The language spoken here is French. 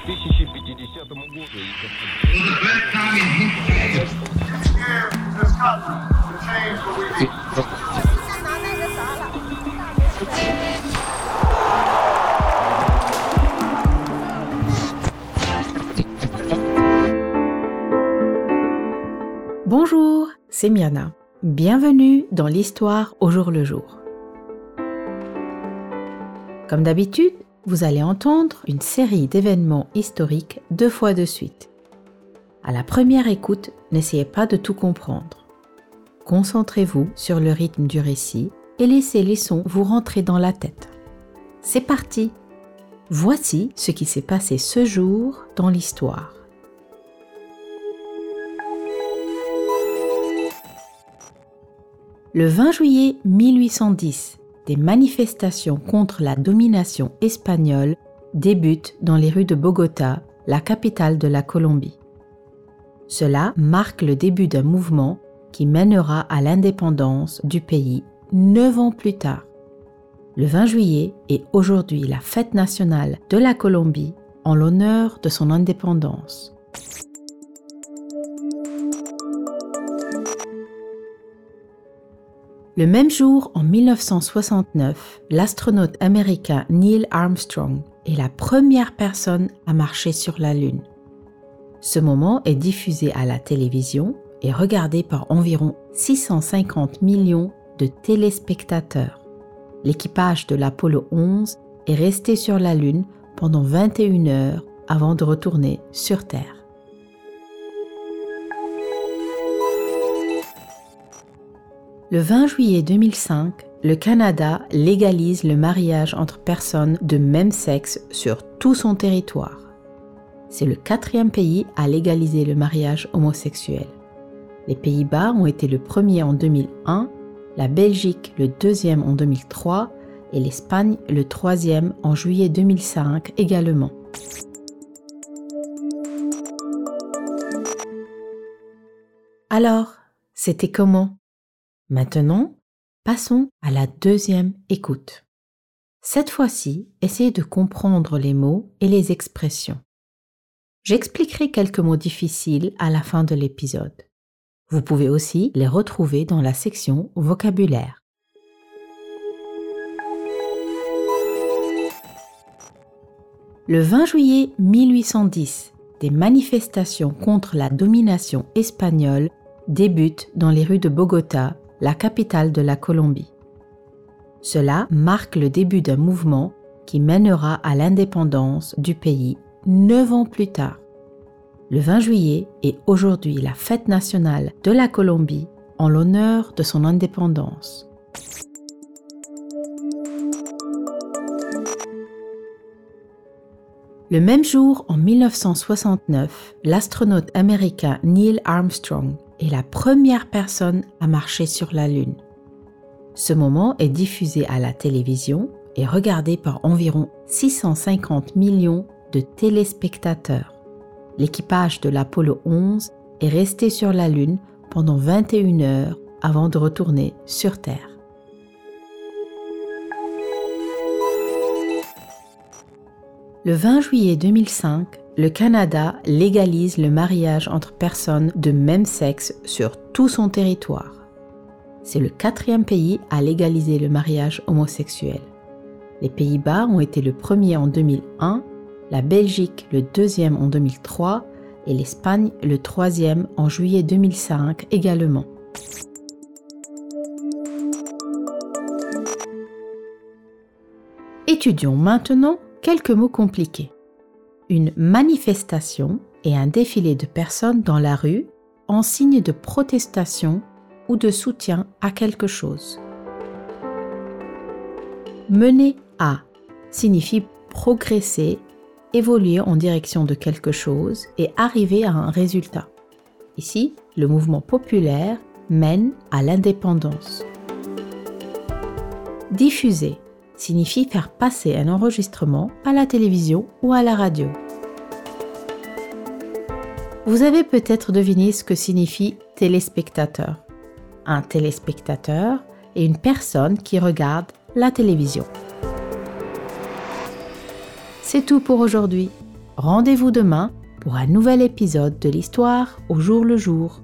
2050 году. Bonjour, c'est Miana. Bienvenue dans l'histoire au jour le jour. Comme d'habitude, vous allez entendre une série d'événements historiques deux fois de suite. À la première écoute, n'essayez pas de tout comprendre. Concentrez-vous sur le rythme du récit et laissez les sons vous rentrer dans la tête. C'est parti Voici ce qui s'est passé ce jour dans l'histoire. Le 20 juillet 1810, des manifestations contre la domination espagnole débutent dans les rues de Bogota, la capitale de la Colombie. Cela marque le début d'un mouvement qui mènera à l'indépendance du pays neuf ans plus tard. Le 20 juillet est aujourd'hui la fête nationale de la Colombie en l'honneur de son indépendance. Le même jour, en 1969, l'astronaute américain Neil Armstrong est la première personne à marcher sur la Lune. Ce moment est diffusé à la télévision et regardé par environ 650 millions de téléspectateurs. L'équipage de l'Apollo 11 est resté sur la Lune pendant 21 heures avant de retourner sur Terre. Le 20 juillet 2005, le Canada légalise le mariage entre personnes de même sexe sur tout son territoire. C'est le quatrième pays à légaliser le mariage homosexuel. Les Pays-Bas ont été le premier en 2001, la Belgique le deuxième en 2003 et l'Espagne le troisième en juillet 2005 également. Alors, c'était comment? Maintenant, passons à la deuxième écoute. Cette fois-ci, essayez de comprendre les mots et les expressions. J'expliquerai quelques mots difficiles à la fin de l'épisode. Vous pouvez aussi les retrouver dans la section vocabulaire. Le 20 juillet 1810, des manifestations contre la domination espagnole débutent dans les rues de Bogota, la capitale de la Colombie. Cela marque le début d'un mouvement qui mènera à l'indépendance du pays neuf ans plus tard. Le 20 juillet est aujourd'hui la fête nationale de la Colombie en l'honneur de son indépendance. Le même jour, en 1969, l'astronaute américain Neil Armstrong est la première personne à marcher sur la Lune. Ce moment est diffusé à la télévision et regardé par environ 650 millions de téléspectateurs. L'équipage de l'Apollo 11 est resté sur la Lune pendant 21 heures avant de retourner sur Terre. Le 20 juillet 2005, le Canada légalise le mariage entre personnes de même sexe sur tout son territoire. C'est le quatrième pays à légaliser le mariage homosexuel. Les Pays-Bas ont été le premier en 2001, la Belgique le deuxième en 2003 et l'Espagne le troisième en juillet 2005 également. Étudions maintenant quelques mots compliqués une manifestation et un défilé de personnes dans la rue en signe de protestation ou de soutien à quelque chose. Mener à signifie progresser, évoluer en direction de quelque chose et arriver à un résultat. Ici, le mouvement populaire mène à l'indépendance. Diffuser signifie faire passer un enregistrement à la télévision ou à la radio. Vous avez peut-être deviné ce que signifie téléspectateur. Un téléspectateur est une personne qui regarde la télévision. C'est tout pour aujourd'hui. Rendez-vous demain pour un nouvel épisode de l'histoire au jour le jour.